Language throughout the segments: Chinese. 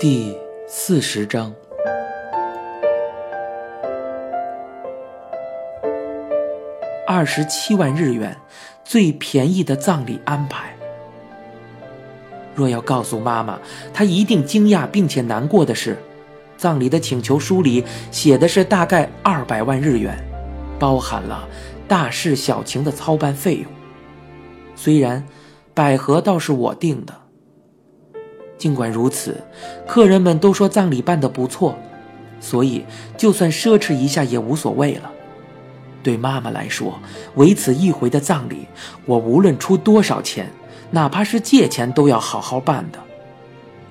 第四十章，二十七万日元，最便宜的葬礼安排。若要告诉妈妈，她一定惊讶并且难过的是，葬礼的请求书里写的是大概二百万日元，包含了大事小情的操办费用。虽然百合倒是我定的。尽管如此，客人们都说葬礼办得不错，所以就算奢侈一下也无所谓了。对妈妈来说，为此一回的葬礼，我无论出多少钱，哪怕是借钱都要好好办的。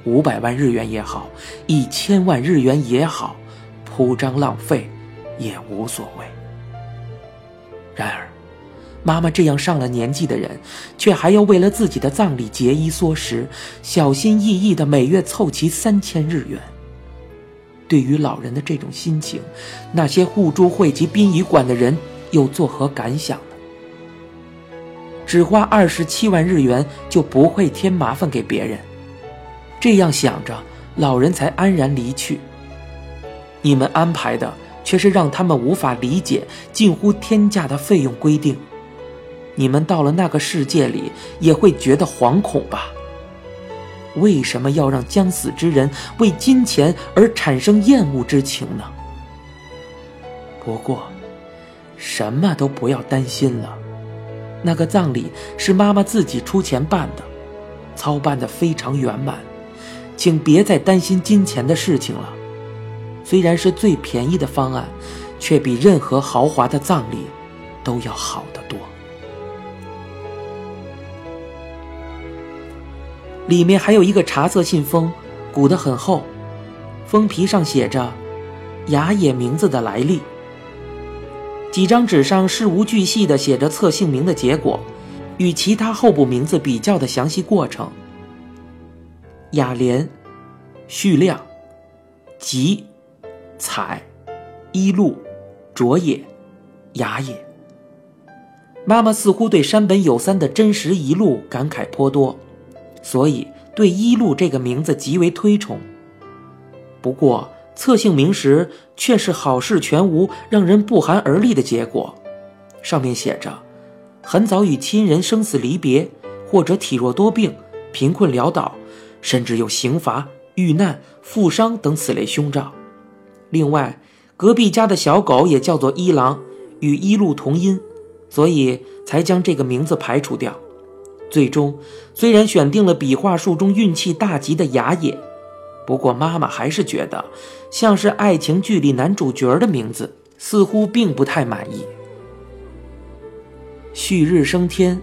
五百万日元也好，一千万日元也好，铺张浪费也无所谓。然而。妈妈这样上了年纪的人，却还要为了自己的葬礼节衣缩食，小心翼翼的每月凑齐三千日元。对于老人的这种心情，那些互助会及殡仪馆的人又作何感想呢？只花二十七万日元就不会添麻烦给别人，这样想着，老人才安然离去。你们安排的却是让他们无法理解、近乎天价的费用规定。你们到了那个世界里，也会觉得惶恐吧？为什么要让将死之人为金钱而产生厌恶之情呢？不过，什么都不要担心了。那个葬礼是妈妈自己出钱办的，操办的非常圆满，请别再担心金钱的事情了。虽然是最便宜的方案，却比任何豪华的葬礼都要好得多。里面还有一个茶色信封，鼓得很厚，封皮上写着“雅野名字的来历”。几张纸上事无巨细地写着测姓名的结果，与其他候补名字比较的详细过程。雅莲、旭亮、吉、彩、一路、卓也、雅也。妈妈似乎对山本有三的真实一路感慨颇多。所以对一路这个名字极为推崇。不过测姓名时却是好事全无，让人不寒而栗的结果。上面写着：很早与亲人生死离别，或者体弱多病、贫困潦倒，甚至有刑罚、遇难、负伤等此类凶兆。另外，隔壁家的小狗也叫做一郎，与一路同音，所以才将这个名字排除掉。最终，虽然选定了笔画数中运气大吉的雅野，不过妈妈还是觉得像是爱情剧里男主角的名字，似乎并不太满意。旭日升天，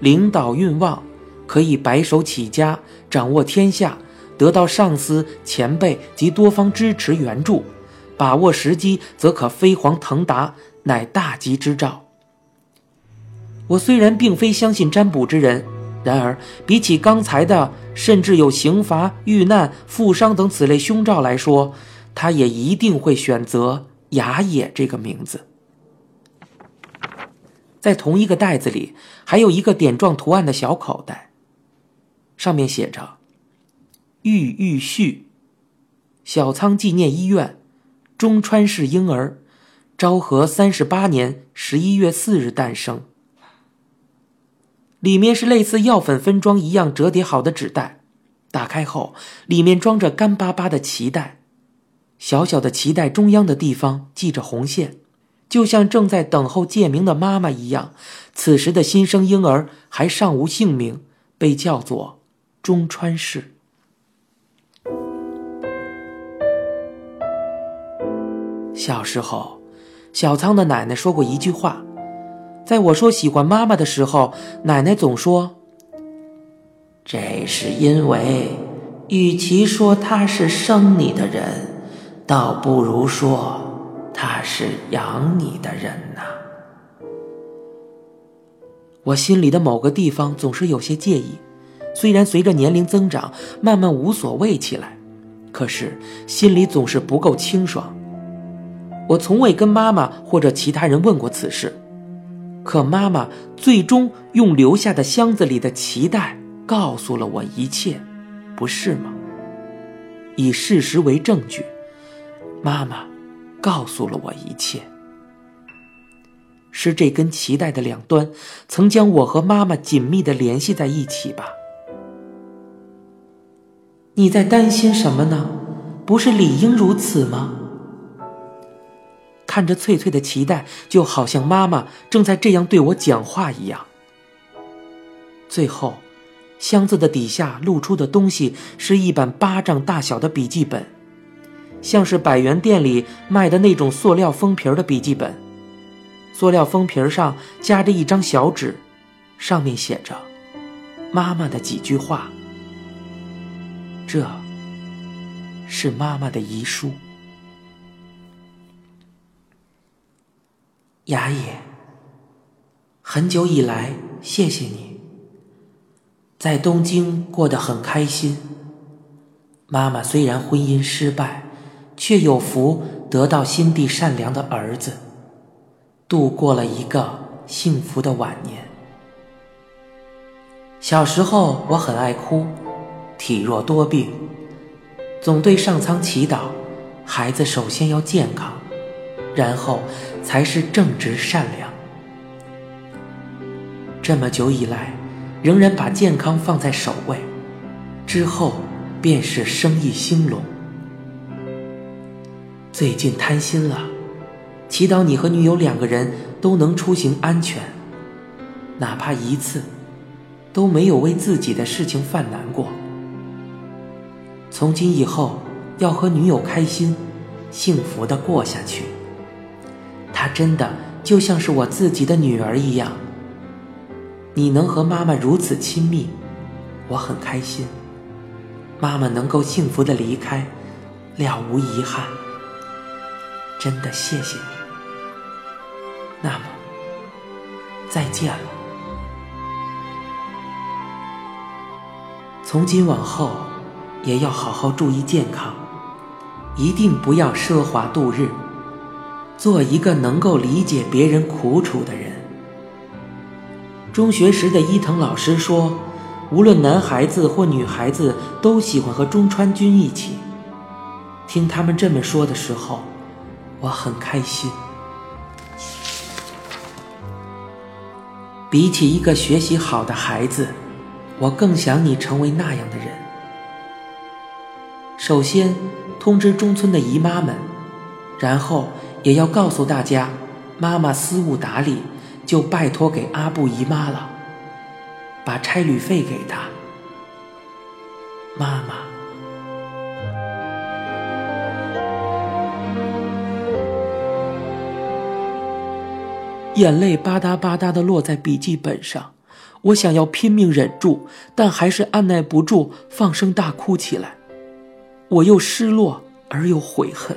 领导运旺，可以白手起家，掌握天下，得到上司、前辈及多方支持援助，把握时机则可飞黄腾达，乃大吉之兆。我虽然并非相信占卜之人，然而比起刚才的甚至有刑罚、遇难、负伤等此类凶兆来说，他也一定会选择雅野这个名字。在同一个袋子里，还有一个点状图案的小口袋，上面写着“玉玉旭，小仓纪念医院，中川市婴儿，昭和三十八年十一月四日诞生。”里面是类似药粉分装一样折叠好的纸袋，打开后，里面装着干巴巴的脐带，小小的脐带中央的地方系着红线，就像正在等候借名的妈妈一样。此时的新生婴儿还尚无姓名，被叫做中川氏。小时候，小仓的奶奶说过一句话。在我说喜欢妈妈的时候，奶奶总说：“这是因为，与其说她是生你的人，倒不如说她是养你的人呐。”我心里的某个地方总是有些介意，虽然随着年龄增长，慢慢无所谓起来，可是心里总是不够清爽。我从未跟妈妈或者其他人问过此事。可妈妈最终用留下的箱子里的脐带告诉了我一切，不是吗？以事实为证据，妈妈告诉了我一切。是这根脐带的两端，曾将我和妈妈紧密的联系在一起吧？你在担心什么呢？不是理应如此吗？看着翠翠的脐带，就好像妈妈正在这样对我讲话一样。最后，箱子的底下露出的东西是一本巴掌大小的笔记本，像是百元店里卖的那种塑料封皮的笔记本。塑料封皮上夹着一张小纸，上面写着妈妈的几句话。这是妈妈的遗书。雅野，很久以来，谢谢你，在东京过得很开心。妈妈虽然婚姻失败，却有福得到心地善良的儿子。度过了一个幸福的晚年。小时候我很爱哭，体弱多病，总对上苍祈祷：孩子首先要健康，然后才是正直善良。这么久以来，仍然把健康放在首位，之后便是生意兴隆。最近贪心了。祈祷你和女友两个人都能出行安全，哪怕一次，都没有为自己的事情犯难过。从今以后，要和女友开心、幸福的过下去。她真的就像是我自己的女儿一样。你能和妈妈如此亲密，我很开心。妈妈能够幸福的离开，了无遗憾。真的谢谢你。那么，再见了。从今往后，也要好好注意健康，一定不要奢华度日，做一个能够理解别人苦楚的人。中学时的伊藤老师说，无论男孩子或女孩子都喜欢和中川君一起。听他们这么说的时候，我很开心。比起一个学习好的孩子，我更想你成为那样的人。首先通知中村的姨妈们，然后也要告诉大家，妈妈私务打理就拜托给阿布姨妈了，把差旅费给她。妈妈。眼泪吧嗒吧嗒的落在笔记本上，我想要拼命忍住，但还是按耐不住放声大哭起来。我又失落而又悔恨，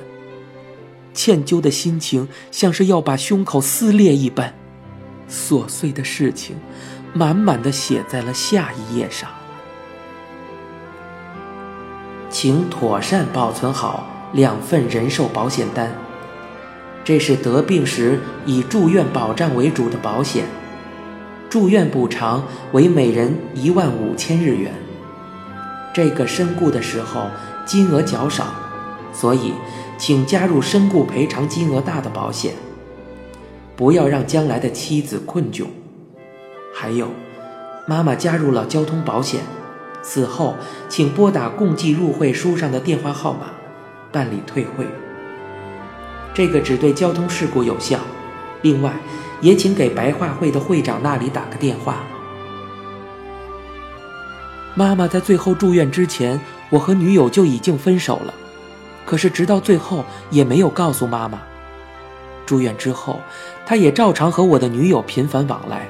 歉疚的心情像是要把胸口撕裂一般。琐碎的事情，满满的写在了下一页上。请妥善保存好两份人寿保险单。这是得病时以住院保障为主的保险，住院补偿为每人一万五千日元。这个身故的时候金额较少，所以请加入身故赔偿金额大的保险，不要让将来的妻子困窘。还有，妈妈加入了交通保险，死后请拨打共计入会书上的电话号码，办理退会。这个只对交通事故有效，另外，也请给白话会的会长那里打个电话。妈妈在最后住院之前，我和女友就已经分手了，可是直到最后也没有告诉妈妈。住院之后，他也照常和我的女友频繁往来。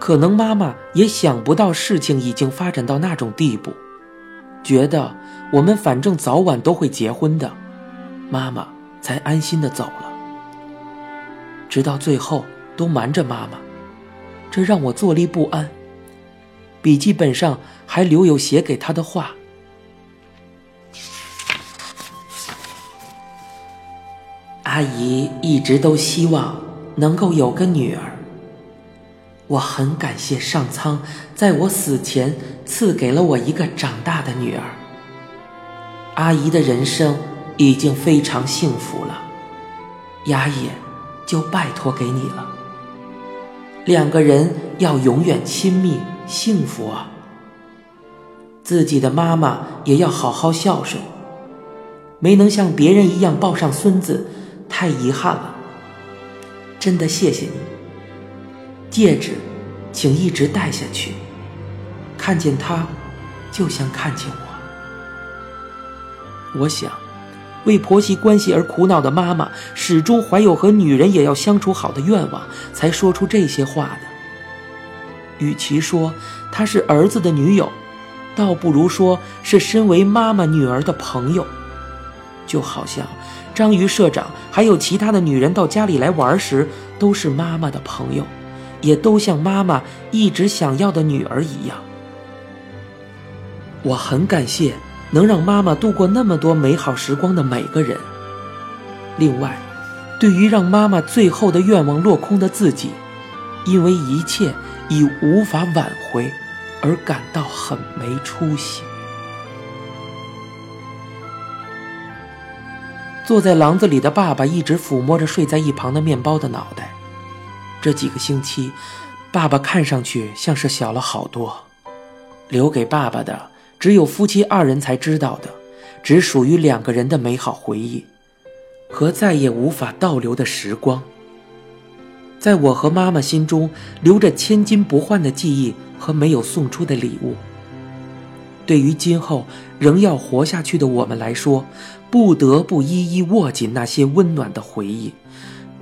可能妈妈也想不到事情已经发展到那种地步，觉得我们反正早晚都会结婚的，妈妈。才安心的走了，直到最后都瞒着妈妈，这让我坐立不安。笔记本上还留有写给他的话：“阿姨一直都希望能够有个女儿，我很感谢上苍，在我死前赐给了我一个长大的女儿。阿姨的人生已经非常幸福了，牙也就拜托给你了。两个人要永远亲密幸福啊！自己的妈妈也要好好孝顺，没能像别人一样抱上孙子，太遗憾了。真的谢谢你。戒指，请一直戴下去。看见它，就像看见我。我想，为婆媳关系而苦恼的妈妈，始终怀有和女人也要相处好的愿望，才说出这些话的。与其说她是儿子的女友，倒不如说是身为妈妈女儿的朋友。就好像章鱼社长还有其他的女人到家里来玩时，都是妈妈的朋友。也都像妈妈一直想要的女儿一样，我很感谢能让妈妈度过那么多美好时光的每个人。另外，对于让妈妈最后的愿望落空的自己，因为一切已无法挽回，而感到很没出息。坐在廊子里的爸爸一直抚摸着睡在一旁的面包的脑袋。这几个星期，爸爸看上去像是小了好多。留给爸爸的只有夫妻二人才知道的，只属于两个人的美好回忆，和再也无法倒流的时光。在我和妈妈心中，留着千金不换的记忆和没有送出的礼物。对于今后仍要活下去的我们来说，不得不一一握紧那些温暖的回忆。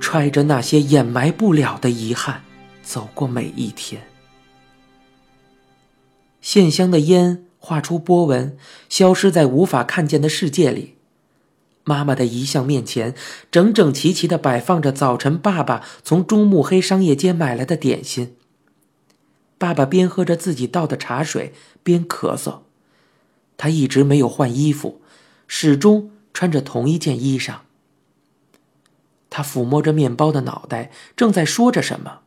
揣着那些掩埋不了的遗憾，走过每一天。线香的烟画出波纹，消失在无法看见的世界里。妈妈的遗像面前，整整齐齐地摆放着早晨爸爸从中目黑商业街买来的点心。爸爸边喝着自己倒的茶水，边咳嗽。他一直没有换衣服，始终穿着同一件衣裳。他抚摸着面包的脑袋，正在说着什么。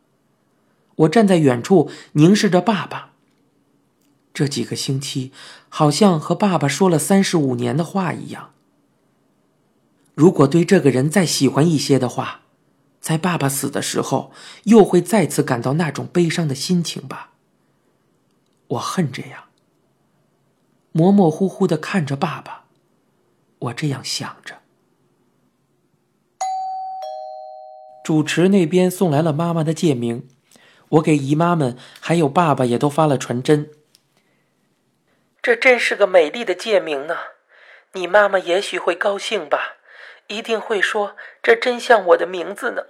我站在远处凝视着爸爸。这几个星期，好像和爸爸说了三十五年的话一样。如果对这个人再喜欢一些的话，在爸爸死的时候，又会再次感到那种悲伤的心情吧。我恨这样。模模糊糊的看着爸爸，我这样想着。主持那边送来了妈妈的戒名，我给姨妈们还有爸爸也都发了传真。这真是个美丽的戒名呢，你妈妈也许会高兴吧，一定会说这真像我的名字呢。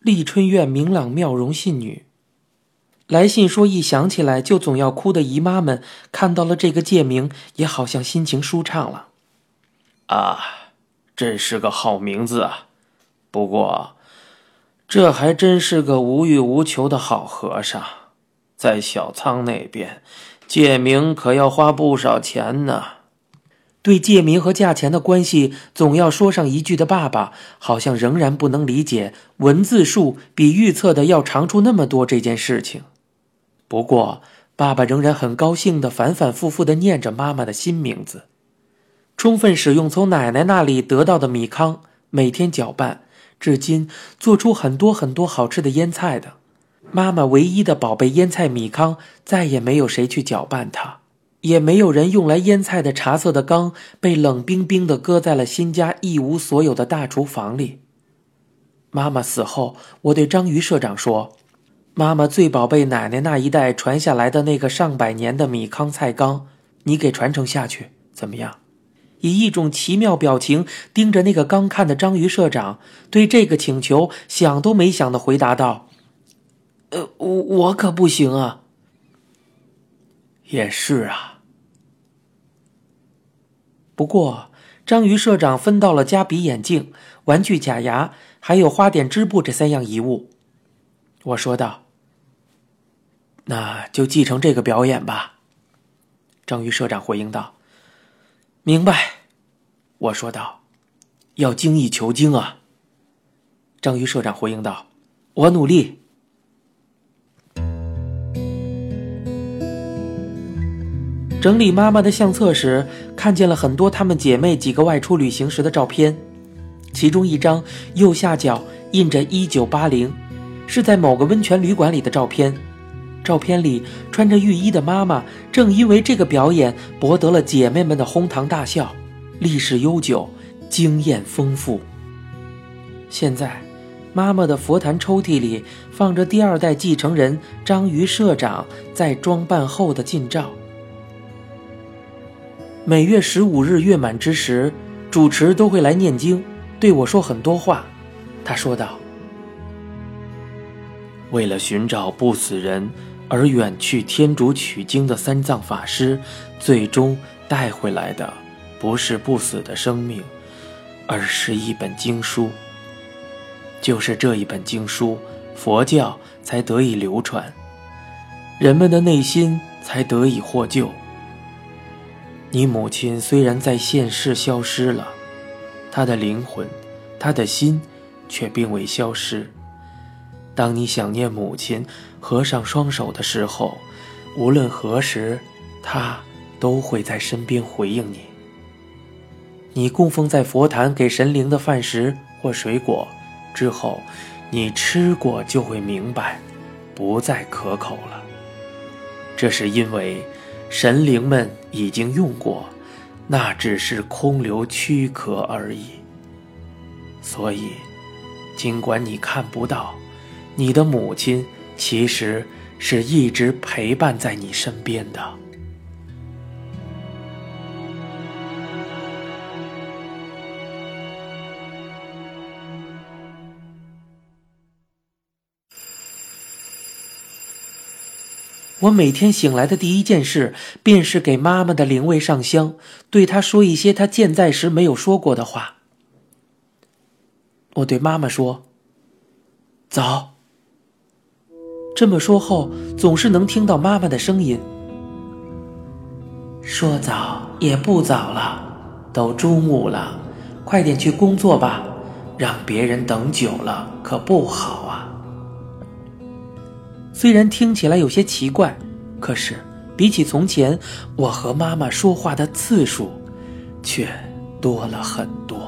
丽春院明朗妙容信女，来信说一想起来就总要哭的姨妈们看到了这个戒名，也好像心情舒畅了。啊。真是个好名字啊！不过，这还真是个无欲无求的好和尚，在小仓那边，借名可要花不少钱呢。对借名和价钱的关系总要说上一句的爸爸，好像仍然不能理解文字数比预测的要长出那么多这件事情。不过，爸爸仍然很高兴的反反复复的念着妈妈的新名字。充分使用从奶奶那里得到的米糠，每天搅拌，至今做出很多很多好吃的腌菜的。妈妈唯一的宝贝腌菜米糠，再也没有谁去搅拌它，也没有人用来腌菜的茶色的缸被冷冰冰的搁在了新家一无所有的大厨房里。妈妈死后，我对章鱼社长说：“妈妈最宝贝奶奶那一代传下来的那个上百年的米糠菜缸，你给传承下去，怎么样？”以一种奇妙表情盯着那个刚看的章鱼社长，对这个请求想都没想的回答道：“呃，我我可不行啊。”也是啊。不过，章鱼社长分到了加比眼镜、玩具假牙，还有花点织布这三样遗物。我说道：“那就继承这个表演吧。”章鱼社长回应道。明白，我说道：“要精益求精啊。”章鱼社长回应道：“我努力。整理妈妈的相册时，看见了很多她们姐妹几个外出旅行时的照片，其中一张右下角印着“一九八零”，是在某个温泉旅馆里的照片。照片里穿着浴衣的妈妈，正因为这个表演博得了姐妹们的哄堂大笑，历史悠久，经验丰富。现在，妈妈的佛坛抽屉里放着第二代继承人章鱼社长在装扮后的近照。每月十五日月满之时，主持都会来念经，对我说很多话。他说道：“为了寻找不死人而远去天竺取经的三藏法师，最终带回来的不是不死的生命，而是一本经书。就是这一本经书，佛教才得以流传，人们的内心才得以获救。”你母亲虽然在现世消失了，她的灵魂，她的心，却并未消失。当你想念母亲，合上双手的时候，无论何时，她都会在身边回应你。你供奉在佛坛给神灵的饭食或水果，之后，你吃过就会明白，不再可口了。这是因为。神灵们已经用过，那只是空留躯壳而已。所以，尽管你看不到，你的母亲其实是一直陪伴在你身边的。我每天醒来的第一件事，便是给妈妈的灵位上香，对她说一些她健在时没有说过的话。我对妈妈说：“早。”这么说后，总是能听到妈妈的声音：“说早也不早了，都中午了，快点去工作吧，让别人等久了可不好啊。”虽然听起来有些奇怪，可是比起从前，我和妈妈说话的次数却多了很多。